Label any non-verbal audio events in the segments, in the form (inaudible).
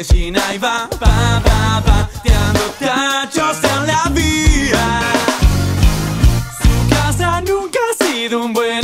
vicina y va, va, va, va, tirando tachos en la vía. Su casa nunca ha sido un buen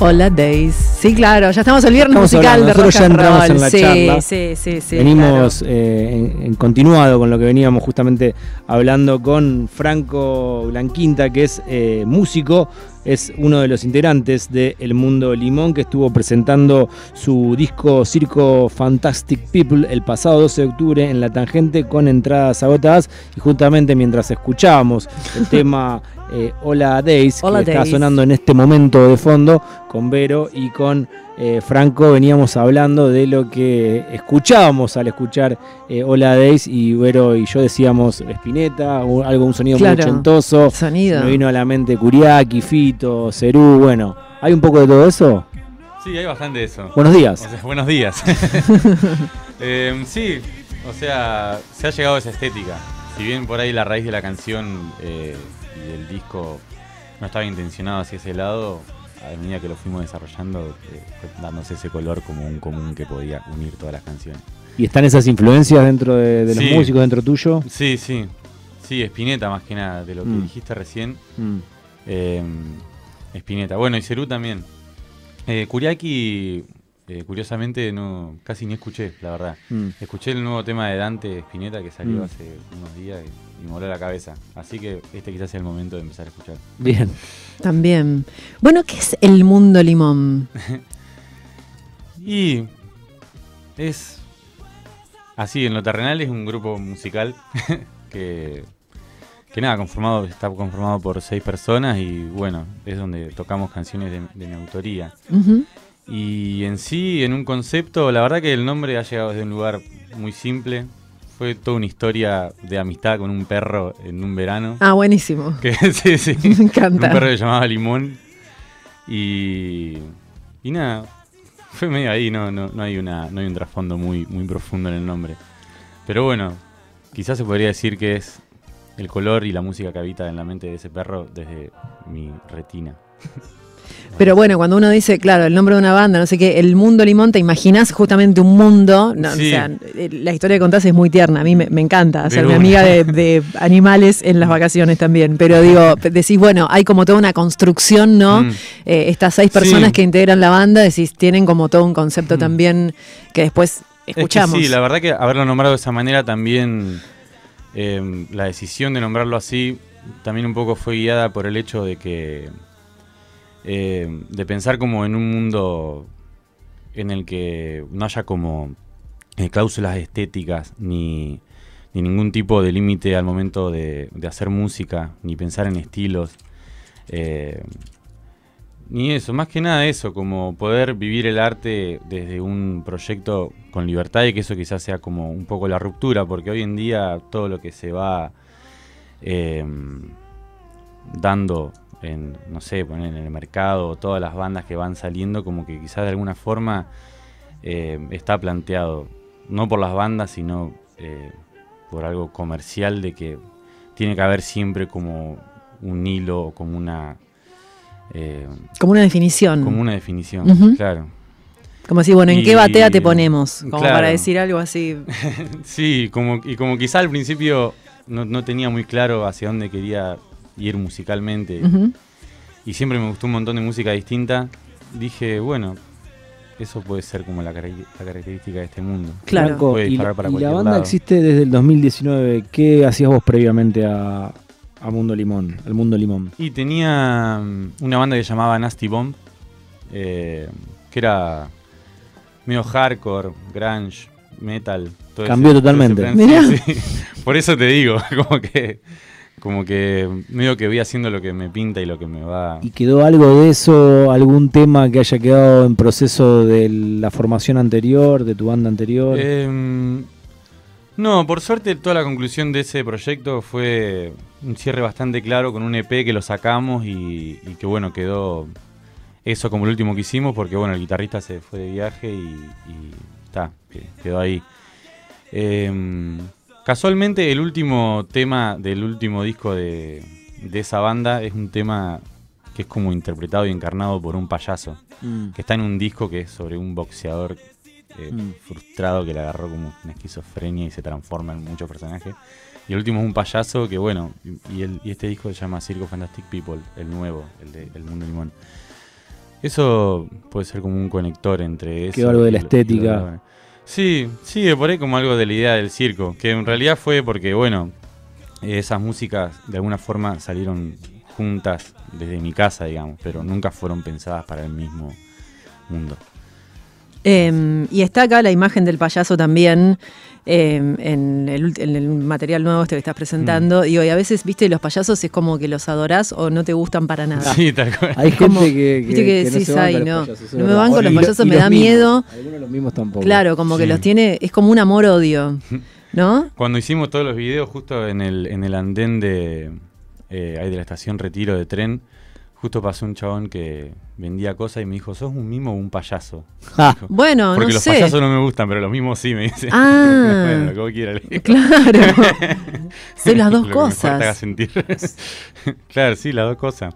Hola Days. Sí, claro, ya estamos el viernes Estamos musical hablando, de rock nosotros ya entramos en la sí, charla. sí, sí, sí. Venimos eh, en, en continuado con lo que veníamos justamente hablando con Franco Blanquinta, que es eh, músico, es uno de los integrantes de El Mundo Limón, que estuvo presentando su disco Circo Fantastic People el pasado 12 de octubre en La Tangente con entradas agotadas. Y justamente mientras escuchábamos el (laughs) tema eh, Hola Days, Hola que está sonando en este momento de fondo, con Vero y con eh, Franco veníamos hablando de lo que escuchábamos al escuchar eh, Hola Days y Vero y yo decíamos Spinetta, o algo, un sonido Claro, muy ochentoso. Sonido. Me vino a la mente Curiaki, Fito, Cerú, bueno. ¿Hay un poco de todo eso? Sí, hay bastante de eso. Buenos días. O sea, buenos días. (laughs) Eh, sí, o sea, se ha llegado a esa estética. Si bien por ahí la raíz de la canción eh, del disco no estaba intencionado hacia ese lado, a medida que lo fuimos desarrollando, eh, dándose ese color como un común que podía unir todas las canciones. ¿Y están esas influencias dentro de, de los Sí. músicos, dentro tuyo? Sí, sí. Sí, Spinetta más que nada, de lo que Mm. dijiste recién. Mm. Eh, Spinetta. Bueno, y Cerú también. Eh, Kuriaki, eh, curiosamente, no casi ni escuché, la verdad. Mm. Escuché el nuevo tema de Dante Spinetta que salió Mm. hace unos días y, y me voló la cabeza. Así que este quizás sea el momento de empezar a escuchar. Bien. (laughs) También. Bueno, ¿qué es el mundo limón? (laughs) Y es así, en lo terrenal es un grupo musical (laughs) que, que nada, conformado, está conformado por seis personas y bueno, es donde tocamos canciones de, de mi autoría. Y en sí, en un concepto, la verdad que el nombre ha llegado desde un lugar muy simple. Fue toda una historia de amistad con un perro en un verano. Ah, buenísimo. (laughs) Que, sí, sí. Me encanta. Un perro que se llamaba Limón. Y, y nada, fue medio ahí, no, no, no hay una, no hay un trasfondo muy, muy profundo en el nombre. Pero bueno, quizás se podría decir que es el color y la música que habita en la mente de ese perro desde mi retina. (laughs) Pero bueno, cuando uno dice, claro, el nombre de una banda, no sé qué, el mundo limón, te imaginas justamente un mundo. no, Sí. O sea, la historia que contás es muy tierna. A mí me, me encanta hacerme una. amiga de, (laughs) de animales en las vacaciones también. Pero digo, decís, bueno, hay como toda una construcción, ¿no? Mm. Eh, estas seis personas Sí. que integran la banda, decís, tienen como todo un concepto Mm. también que después Es que escuchamos. sí, la verdad que haberlo nombrado de esa manera también, eh, la decisión de nombrarlo así, también un poco fue guiada por el hecho de que, eh, de pensar como en un mundo en el que no haya como eh, cláusulas estéticas ni, ni ningún tipo de límite al momento de, hacer música, ni pensar en estilos. eh, ni eso, más que nada eso, como poder vivir el arte desde un proyecto con libertad y que eso quizás sea como un poco la ruptura, porque hoy en día todo lo que se va dando en, no sé, poner en el mercado, todas las bandas que van saliendo, como que quizás de alguna forma eh, está planteado, no por las bandas, sino eh, por algo comercial de que tiene que haber siempre como un hilo o como una... eh, Como una definición. como una definición, claro. Como si, bueno, ¿en qué batea te ponemos? Como claro. para decir algo así. (laughs) Sí, como, y como quizá al principio no, no tenía muy claro hacia dónde quería ir musicalmente y siempre me gustó un montón de música distinta, dije, bueno, eso puede ser como la, característica de este mundo. Claro. Franco, Puede y, disparar la- para y la banda lado. existe desde el 2019. ¿Qué hacías vos previamente a, a Mundo Limón? Al Mundo Limón. Y tenía mm, una banda que se llamaba Nasty Bomb, eh, que era medio hardcore, grunge, metal. todo Cambió ese- todo ese totalmente. plan. Mirá. Sí, sí. (laughs) Por eso te digo, (laughs) como que, como que medio que voy haciendo lo que me pinta y lo que me va. ¿Y quedó algo de eso? ¿Algún tema que haya quedado en proceso de la formación anterior, de tu banda anterior? Em, no, por suerte toda la conclusión de ese proyecto fue un cierre bastante claro con un EP que lo sacamos y, y que bueno, quedó eso como el último que hicimos, porque bueno, el guitarrista se fue de viaje y, y está, que- quedó ahí. Em, casualmente el último tema del último disco de, de esa banda es un tema que es como interpretado y encarnado por un payaso, Mm. que está en un disco que es sobre un boxeador eh, Mm. frustrado que le agarró como una esquizofrenia y se transforma en muchos personajes. Y el último es un payaso que, bueno, y, el- y este disco se llama Circo Fantastic People, el nuevo, el de El Mundo Limón. Eso puede ser como un conector entre eso. Quedó algo de la estética. Sí, sí, por ahí como algo de la idea del circo, que en realidad fue porque, bueno, esas músicas de alguna forma salieron juntas desde mi casa, digamos, pero nunca fueron pensadas para el mismo mundo. Eh, y está acá la imagen del payaso también eh, en, el, en el material nuevo este que estás presentando. Digo, y a veces, viste, los payasos es como que los adorás o no te gustan para nada. Sí, tal cual. Hay Como- gente que, viste que no decís, se banca "Ay, los no, payasos, es no me verdad". banco los payasos, y me los da mismos. miedo. Algunos de los mismos tampoco. Claro, como que los tiene, es como un amor-odio, ¿no? Cuando hicimos todos los videos justo en el, en el andén de, eh, ahí de la estación Retiro de tren, justo pasó un chabón que vendía cosas y me dijo, ¿sos un mimo o un payaso? Ah, Dijo, Bueno, Porque no los sé. payasos no me gustan, pero los mimos sí, me dice. Ah. (laughs) bueno, que le digo. Claro. (laughs) Soy las dos Lo que mejor te haga cosas. sentir. (laughs) claro, sí, las dos cosas.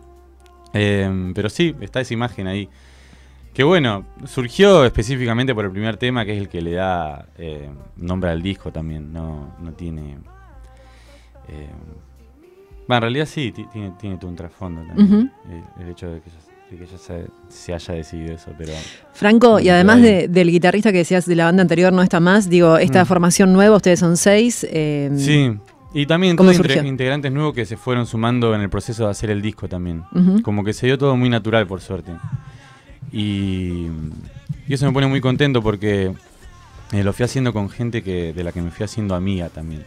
Eh, pero sí, está esa imagen ahí. Que bueno, surgió específicamente por el primer tema, que es el que le da eh, nombre al disco también. No, no tiene. eh, bueno, en realidad sí, ti- tiene, tiene todo un trasfondo también. El, el hecho de que, de que ya se, se haya decidido eso, pero. Franco, y además de- del guitarrista que decías de la banda anterior no está más, digo, esta Mm. formación nueva, ustedes son seis. eh, Sí, y también ¿Cómo todos integrantes nuevos que se fueron sumando en el proceso de hacer el disco también. Como que se dio todo muy natural, por suerte. Y, y eso me pone muy contento porque eh, lo fui haciendo con gente que, de la que me fui haciendo amiga también.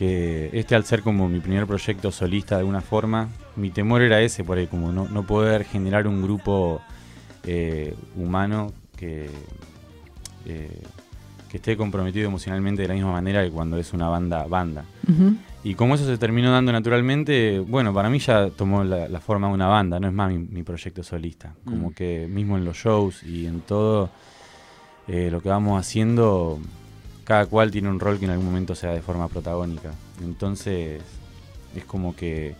Que este al ser como mi primer proyecto solista de alguna forma, mi temor era ese, por ahí, como no, no poder generar un grupo eh, humano que, eh, que esté comprometido emocionalmente de la misma manera que cuando es una banda banda. Y como eso se terminó dando naturalmente, bueno, para mí ya tomó la, la forma de una banda, no es más mi, mi proyecto solista. Como Mm. que mismo en los shows y en todo eh, lo que vamos haciendo, cada cual tiene un rol que en algún momento sea de forma protagónica. Entonces, es como que,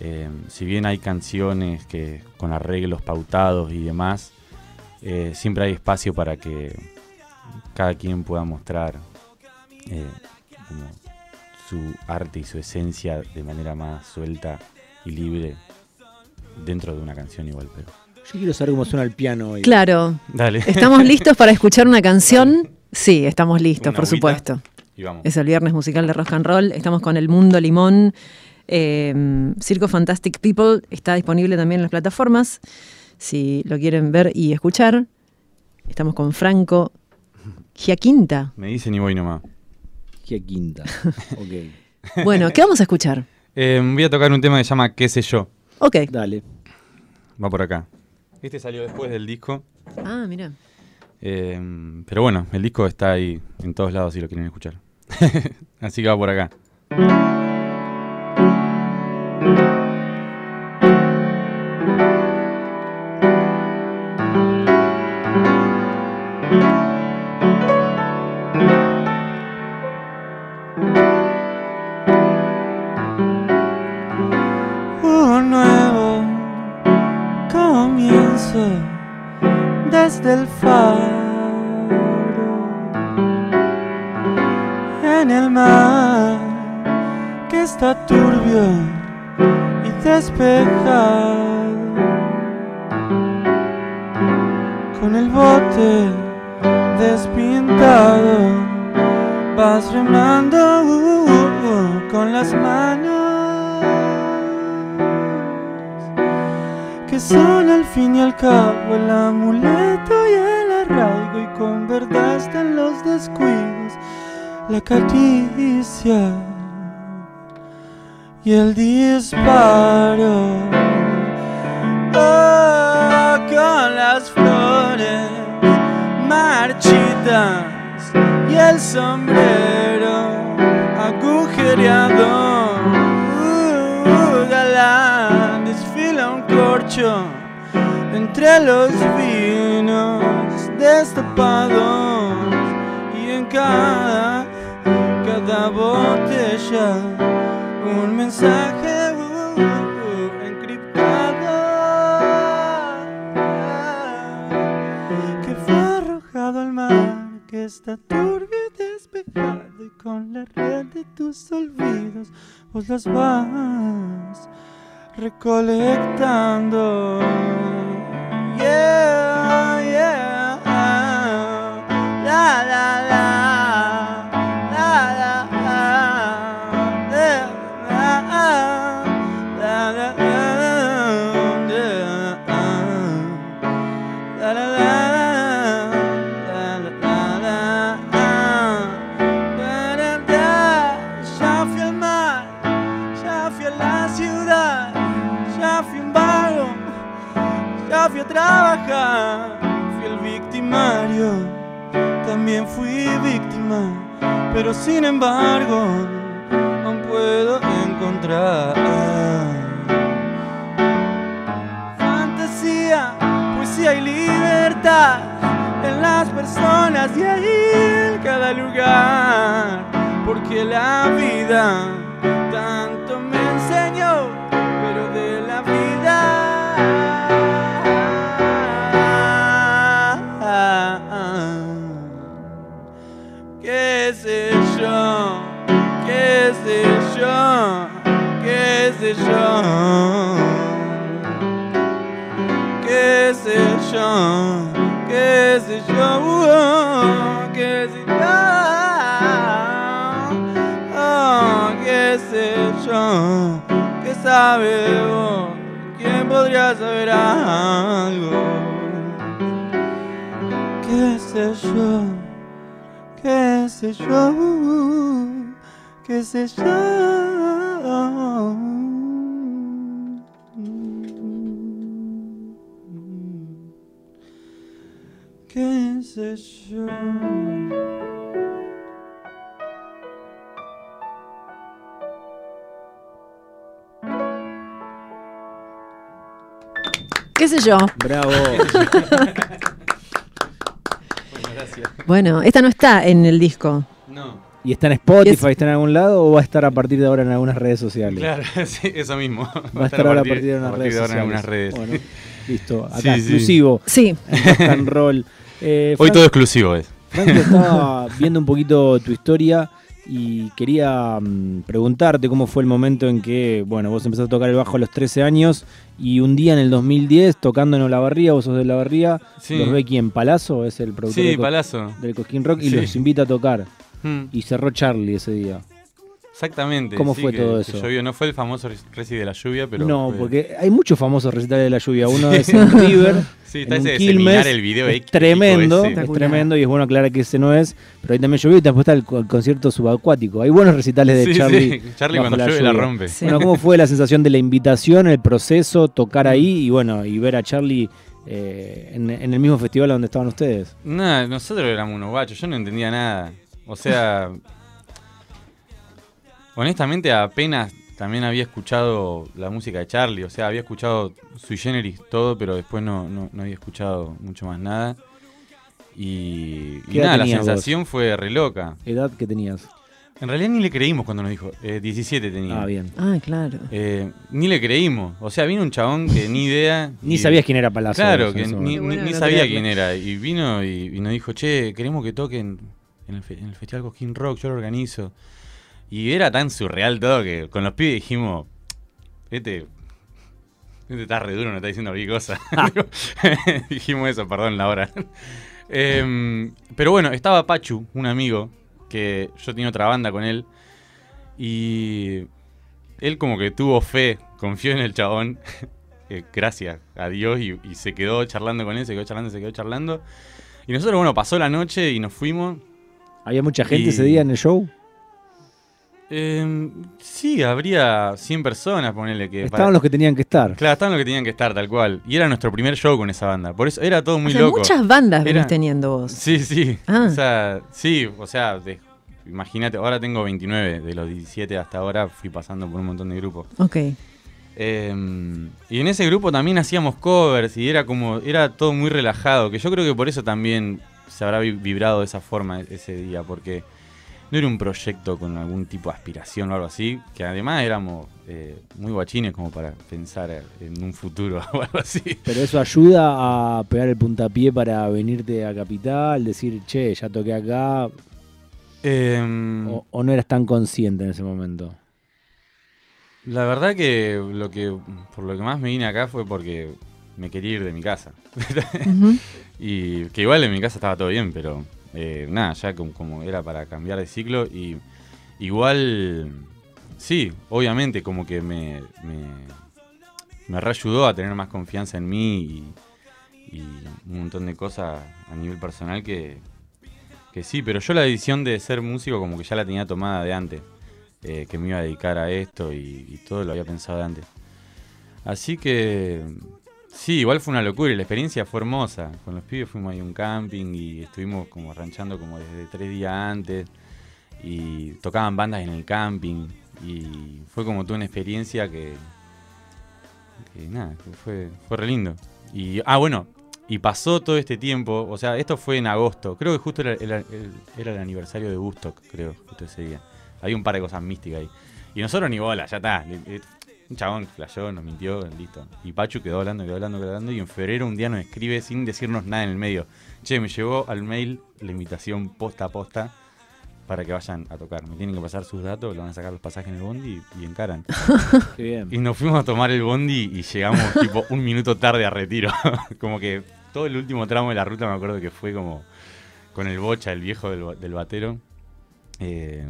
eh, si bien hay canciones que con arreglos pautados y demás, eh, siempre hay espacio para que cada quien pueda mostrar eh, como su arte y su esencia de manera más suelta y libre dentro de una canción igual, pero... yo quiero saber cómo suena el piano hoy. Claro. Dale. ¿Estamos listos para escuchar una canción? Sí, estamos listos, Una por agüita. supuesto. Y vamos. Es el viernes musical de Rock and Roll. Estamos con El Mundo Limón. Eh, Circo Fantastic People está disponible también en las plataformas. Si lo quieren ver y escuchar. Estamos con Franco Giaquinta. Me dicen y voy nomás. Qué quinta. (laughs) ok. Bueno, ¿qué vamos a escuchar? Eh, voy a tocar un tema que se llama ¿Qué sé yo? Ok. Dale. Va por acá. Este salió después del disco. Ah, mira. Eh, pero bueno, el disco está ahí en todos lados si lo quieren escuchar. (laughs) Así que va por acá. Un nuevo comienzo desde el faro en el mar que está turbio y despejado. Con el bote despintado vas remando uh, uh, uh, con las manos que son al fin y al cabo el amuleto y el arraigo y con verdad están los descuidos, la caricia y el disparo. Oh, con las flores marchitas y el sombrero agujereado. Entre los vinos destapados y en cada, cada botella un mensaje encriptado que fue arrojado al mar que está turbio y despejado y con la red de tus olvidos vos los vas recolectando. Yeah. ¿Qué sé yo? ¿Qué sé yo? Bravo. (laughs) Bueno, esta no está en el disco. No, ¿Y está en Spotify, Es- está en algún lado o va a estar a partir de ahora en algunas redes sociales? claro, (laughs) sí, eso mismo. Va a estar ahora a partir de a unas partir redes de ahora sociales. en algunas redes. Bueno, listo. (laughs) Acá, Sí, sí. exclusivo. Sí, en Rock and Roll. Eh, Hoy todo exclusivo es. Franco, estaba (laughs) viendo un poquito tu historia y quería mm, preguntarte cómo fue el momento en que, bueno, vos empezaste a tocar el bajo a los 13 años y un día en el 2010 tocando en Olavarría, vos sos de Olavarría, Sí. los ve quién, Palazzo, es el productor Sí, del, Cosquín Rock y Sí. los invita a tocar Mm, y cerró Charlie ese día. Exactamente. ¿Cómo sí, fue que- todo eso? llovió. No fue el famoso reci de la lluvia, pero. no, fue- porque hay muchos famosos recitales de la lluvia, uno es (laughs) en River, Sí, en está un ese de Quilmes, el video es tremendo, ese. es tremendo y es bueno aclarar que ese no es, pero ahí también llovió y después está el, co- el concierto subacuático. Hay buenos recitales de Sí, Charlie. sí, Charlie (laughs) cuando llueve la lluvia. rompe. Sí. Bueno, ¿cómo fue la sensación de la invitación, el proceso, tocar ahí y bueno, y ver a Charlie eh, en, en el mismo festival donde estaban ustedes? Nada, nosotros éramos unos guachos, yo no entendía nada. O sea, honestamente apenas también había escuchado la música de Charlie, o sea, había escuchado sui generis todo, pero después no, no, no había escuchado mucho más nada. Y, y ¿Qué edad nada, la vos? sensación fue re loca. ¿Edad que tenías? En realidad ni le creímos cuando nos dijo, eh, 17 tenía. Ah, bien. ah, claro. Eh, ni le creímos. O sea, vino un chabón que ni idea. (laughs) Ni y- sabías quién era Palazzo. Claro, que ni, sabía quién era. Y vino y, y nos dijo, che, queremos que toquen en el, fe- en el Festival Cosquín Rock, yo lo organizo. Y era tan surreal todo que con los pibes dijimos, este, este está re duro, no está diciendo cualquier cosa. (laughs) (laughs) Dijimos eso, perdón la hora. (laughs) Em, pero bueno, estaba Pachu, un amigo, que yo tenía otra banda con él. Y él como que tuvo fe, confió en el chabón. eh, gracias a Dios y, y se quedó charlando con él, se quedó charlando, se quedó charlando. Y nosotros, bueno, pasó la noche y nos fuimos. ¿Había mucha gente Y- ese día en el show? Eh, sí, habría 100 personas, ponele que... Estaban para- los que tenían que estar. Claro, estaban los que tenían que estar, tal cual. Y era nuestro primer show con esa banda. Por eso era todo muy o sea, loco. muchas bandas Era- venís teniendo vos. Sí, sí. Ah. O sea, sí, o sea, de- imagínate, ahora tengo 29, de los 17 hasta ahora fui pasando por un montón de grupos. Ok. Eh, y en ese grupo también hacíamos covers y era como, era todo muy relajado, que yo creo que por eso también se habrá vi- vibrado de esa forma e- ese día, porque no era un proyecto con algún tipo de aspiración o algo así, que además éramos eh, muy guachines como para pensar en un futuro (laughs) o algo así. Pero eso ayuda a pegar el puntapié para venirte a Capital, decir, che, ya toqué acá, Em, o, o no eras tan consciente en ese momento. La verdad que lo que por lo que más me vine acá fue porque me quería ir de mi casa. (laughs) Y que igual en mi casa estaba todo bien, pero eh, nada, ya como, como era para cambiar de ciclo y igual sí, obviamente como que me me, me reayudó a tener más confianza en mí y, un montón de cosas a nivel personal que que sí, pero yo la decisión de ser músico como que ya la tenía tomada de antes eh, que me iba a dedicar a esto y, y todo lo había pensado de antes. Así que sí, igual fue una locura y la experiencia fue hermosa. Con los pibes fuimos ahí a un camping y estuvimos como ranchando como desde tres días antes y tocaban bandas en el camping y fue como toda una experiencia que, nada, que fue, fue re lindo. Y, ah, bueno, y pasó todo este tiempo, o sea, esto fue en agosto, creo que justo era, era- el- aniversario de Woodstock, creo, justo ese día. Había un par de cosas místicas ahí. Y nosotros ni bola, ya está. Un chabón flasheó, nos mintió, listo. Y Pachu quedó hablando, quedó hablando, quedó hablando. Y en febrero un día nos escribe sin decirnos nada en el medio. Che, me llegó al mail la invitación posta a posta para que vayan a tocar. Me tienen que pasar sus datos, le van a sacar los pasajes en el bondi y, y encaran. (laughs) Qué bien. Y nos fuimos a tomar el bondi y llegamos (laughs) tipo un minuto tarde a retiro. (laughs) como que todo el último tramo de la ruta me acuerdo que fue como con el bocha, el viejo del, del batero. Eh,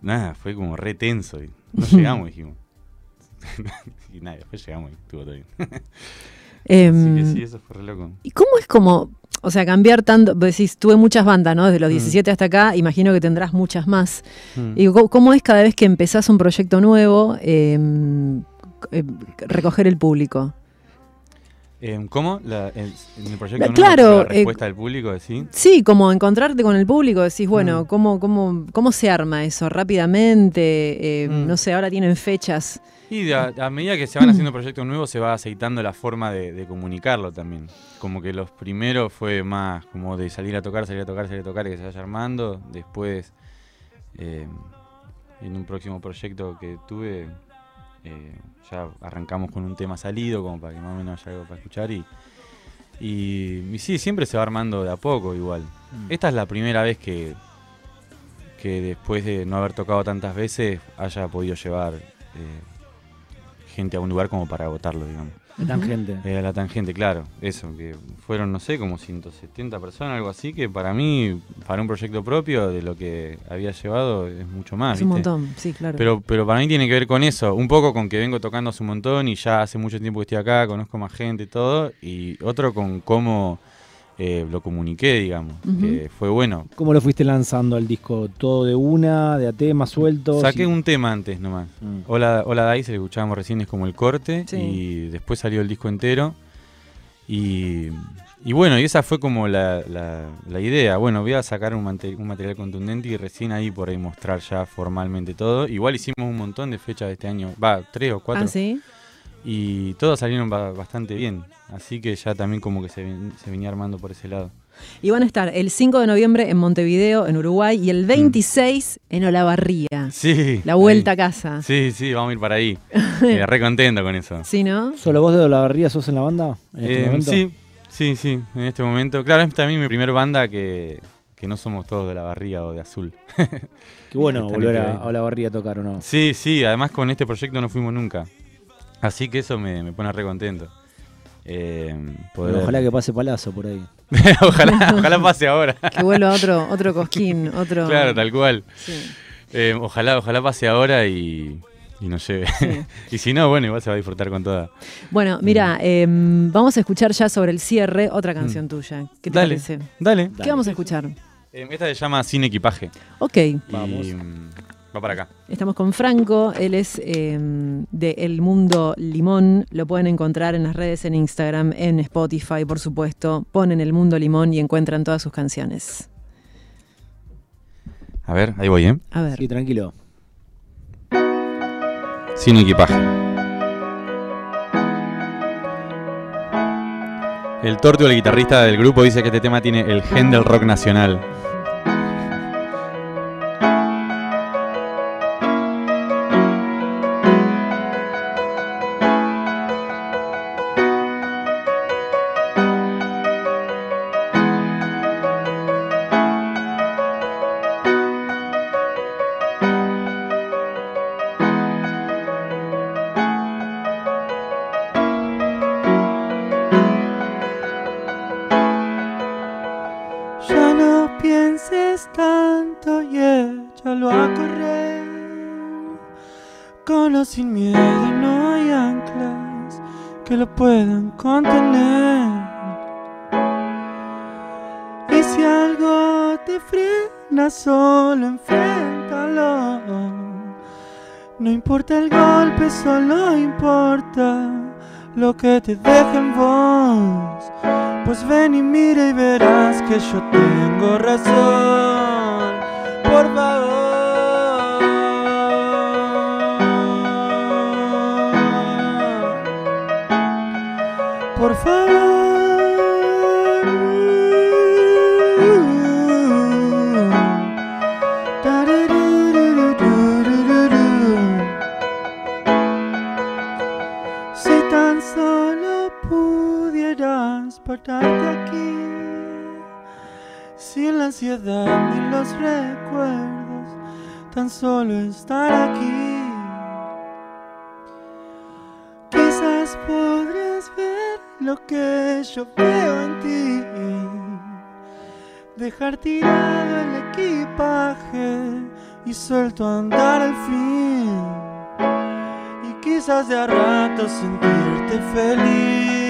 nada, fue como re tenso. Y no llegamos, dijimos. (laughs) y nada, después llegamos y estuvo todo bien. (laughs) Que sí, eso fue re loco. ¿Y cómo es como, o sea, cambiar tanto? Decís, tuve muchas bandas, ¿no? Desde los Mm. 17 hasta acá, imagino que tendrás muchas más. Mm. Y ¿cómo, cómo es cada vez que empezás un proyecto nuevo em, eh, recoger el público? Eh, ¿Cómo? La, el, en el proyecto claro, la eh, respuesta del público, ¿sí? Sí, como encontrarte con el público, decís, bueno, Mm. ¿cómo, cómo, ¿cómo se arma eso? ¿Rápidamente? Eh, Mm. No sé, ahora tienen fechas. Y a, a medida que se van haciendo proyectos nuevos se va aceitando la forma de, de comunicarlo también. Como que los primeros fue más como de salir a tocar, salir a tocar, salir a tocar y que se vaya armando. Después, eh, en un próximo proyecto que tuve, eh, ya arrancamos con un tema salido como para que más o menos haya algo para escuchar. Y, y, y sí, siempre se va armando de a poco igual. Mm. Esta es la primera vez que, que después de no haber tocado tantas veces haya podido llevar eh, gente a un lugar como para agotarlo, digamos. De tangente. Eh, la tangente, claro, eso, que fueron, no sé, como 170 personas, algo así, que para mí, para un proyecto propio de lo que había llevado, es mucho más. es un ¿viste? montón, sí, claro. Pero, pero para mí tiene que ver con eso, un poco con que vengo tocando hace un montón y ya hace mucho tiempo que estoy acá, conozco más gente y todo, y otro con cómo eh, lo comuniqué, digamos, que fue bueno. ¿Cómo lo fuiste lanzando al disco? ¿Todo de una, de a temas sueltos? Saqué Y- un tema antes nomás. Mm. Hola, Hola Dice, que escuchábamos recién, es como el corte, Sí. y después salió el disco entero. Y, y bueno, y esa fue como la, la- la idea. Bueno, voy a sacar un, un material contundente y recién ahí por ahí mostrar ya formalmente todo. Igual hicimos un montón de fechas de este año, va, tres o cuatro. ah, sí. Y todas salieron ba- bastante bien. Así que ya también como que se, ven- se venía armando por ese lado. Y van a estar el 5 de noviembre en Montevideo, en Uruguay, y el 26 en Olavarría. Sí. La vuelta ahí. a casa. Sí, sí, vamos a ir para ahí. (laughs) Eh, re contento con eso. ¿Sí, no? ¿Solo vos de Olavarría sos en la banda? En este Eh, momento? sí, sí, sí, en este momento. Claro, es también mi primer banda que, que no somos todos de la barriga o de azul. Qué bueno (laughs) volver a, a Olavarría a tocar, ¿o no? Sí, sí, además con este proyecto no fuimos nunca. Así que eso me, me pone re contento. Eh, poder- ojalá que pase palazo por ahí. (laughs) ojalá, ojalá pase ahora. (laughs) Que vuelva otro, otro cosquín, (laughs) otro. Claro, tal cual. Sí. Eh, ojalá, ojalá pase ahora y, y nos lleve. y si no, bueno, igual se va a disfrutar con toda. Bueno, mira, em, vamos a escuchar ya sobre el cierre otra canción tuya. ¿Qué te Mm. Dale. parece? Dale. ¿Qué vamos a escuchar? Eh, esta se llama Sin Equipaje. Ok, Vamos. Y, mm, Estamos con Franco, él es em, de El Mundo Limón, lo pueden encontrar en las redes, en Instagram, en Spotify, por supuesto. Ponen El Mundo Limón y encuentran todas sus canciones. A ver, ahí voy, ¿eh? A ver. Sí, tranquilo. Sin equipaje. El tortio, el guitarrista del grupo, dice que este tema tiene el gen del rock nacional. Sin miedo no hay anclas que lo puedan contener. Y si algo te frena, solo enfréntalo. No importa el golpe, solo importa lo que te deje en vos. Pues ven y mira y verás que yo tengo razón. Por favor. Solo estar aquí. Quizás podrías ver lo que yo veo en ti. Dejar tirado el equipaje y suelto a andar al fin y quizás de a rato sentirte feliz.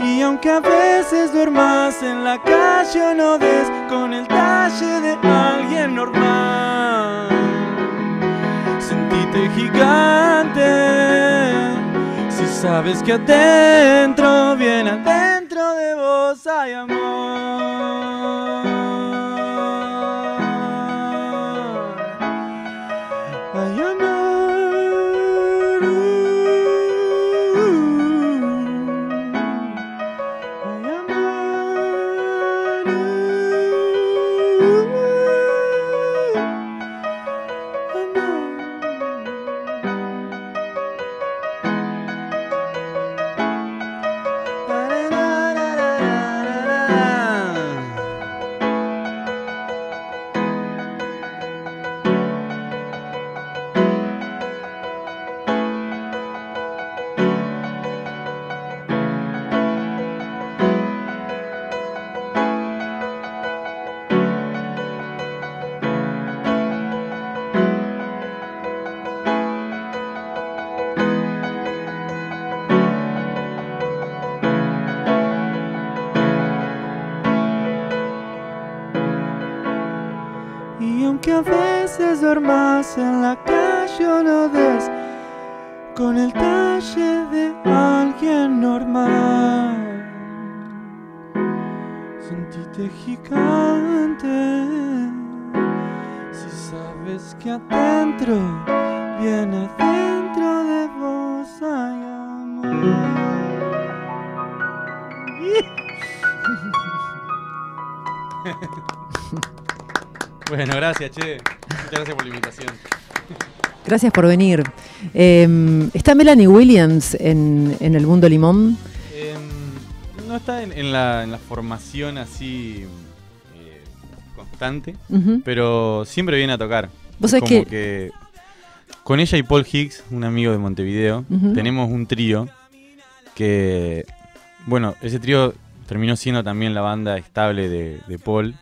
Y aunque a veces duermas en la calle o no des con el de alguien normal, sentite gigante. Si sabes que adentro, bien adentro de vos hay amor. En la calle o no des con el talle de alguien normal, sentite gigante. Si sabes que adentro, bien adentro de vos hay amor. (laughs) Bueno, gracias, che. Gracias por la invitación. Gracias por venir. Eh, ¿Está Melanie Williams en, en el mundo limón? Em, no está en, en la, en la formación así eh, constante, pero siempre viene a tocar. Vos sabés como que- que con ella y Paul Higgs, un amigo de Montevideo, tenemos un trío que, bueno, ese trío terminó siendo también la banda estable de, de Paul,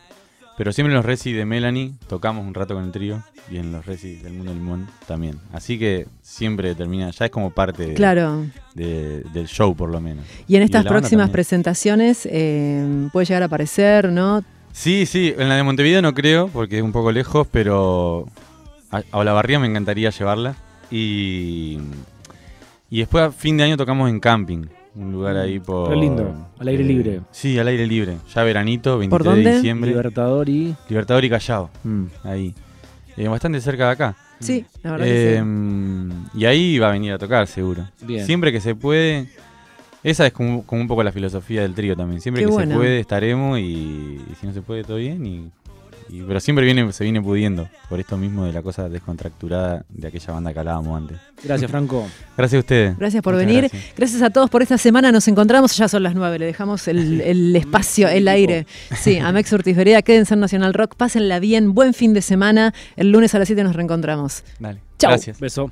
pero siempre en los reci de Melanie tocamos un rato con el trío y en los reci del Mundo Limón también. Así que siempre termina, ya es como parte de- Claro. de- del show por lo menos. Y en estas próximas presentaciones eh, puede llegar a aparecer, ¿no? Sí, sí, en la de Montevideo no creo, porque es un poco lejos, pero a, a Olavarría me encantaría llevarla. Y, y después a fin de año tocamos en camping, un lugar ahí por... Re lindo, al aire libre. Sí, al aire libre, ya veranito, 23 ¿Por dónde? de diciembre. Libertador y. Libertador y Callao, mm, ahí. Eh, bastante cerca de acá. Sí, la verdad que sí. Eh, Y ahí va a venir a tocar, seguro. Bien. Siempre que se puede, Esa es como, como un poco la filosofía del trío también. Siempre Qué que se puede, estaremos y, y si no se puede, todo bien. Y, y- pero siempre viene, se viene pudiendo, por esto mismo de la cosa descontracturada de aquella banda que hablábamos antes. Gracias, Franco. Gracias a ustedes. Gracias por Muchas venir. gracias. Gracias. a todos por esta semana. Nos encontramos. Ya son las nueve. Le dejamos el, el espacio, el aire. Sí, a Mex Ortiz Vereda. Quédense en Nacional Rock. Pásenla bien. Buen fin de semana. El lunes a las 7 nos reencontramos. Dale. Chau. Gracias. Beso.